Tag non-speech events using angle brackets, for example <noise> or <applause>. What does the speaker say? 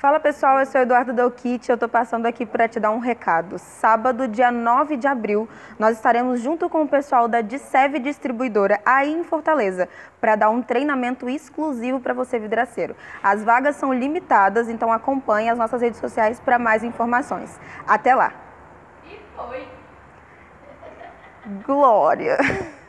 Fala pessoal, eu sou Eduardo Delkit, eu estou passando aqui para te dar um recado. Sábado, dia 9 de abril, nós estaremos junto com o pessoal da Dissev Distribuidora aí em Fortaleza para dar um treinamento exclusivo para você vidraceiro. As vagas são limitadas, então acompanhe as nossas redes sociais para mais informações. Até lá! E foi! Glória! <laughs>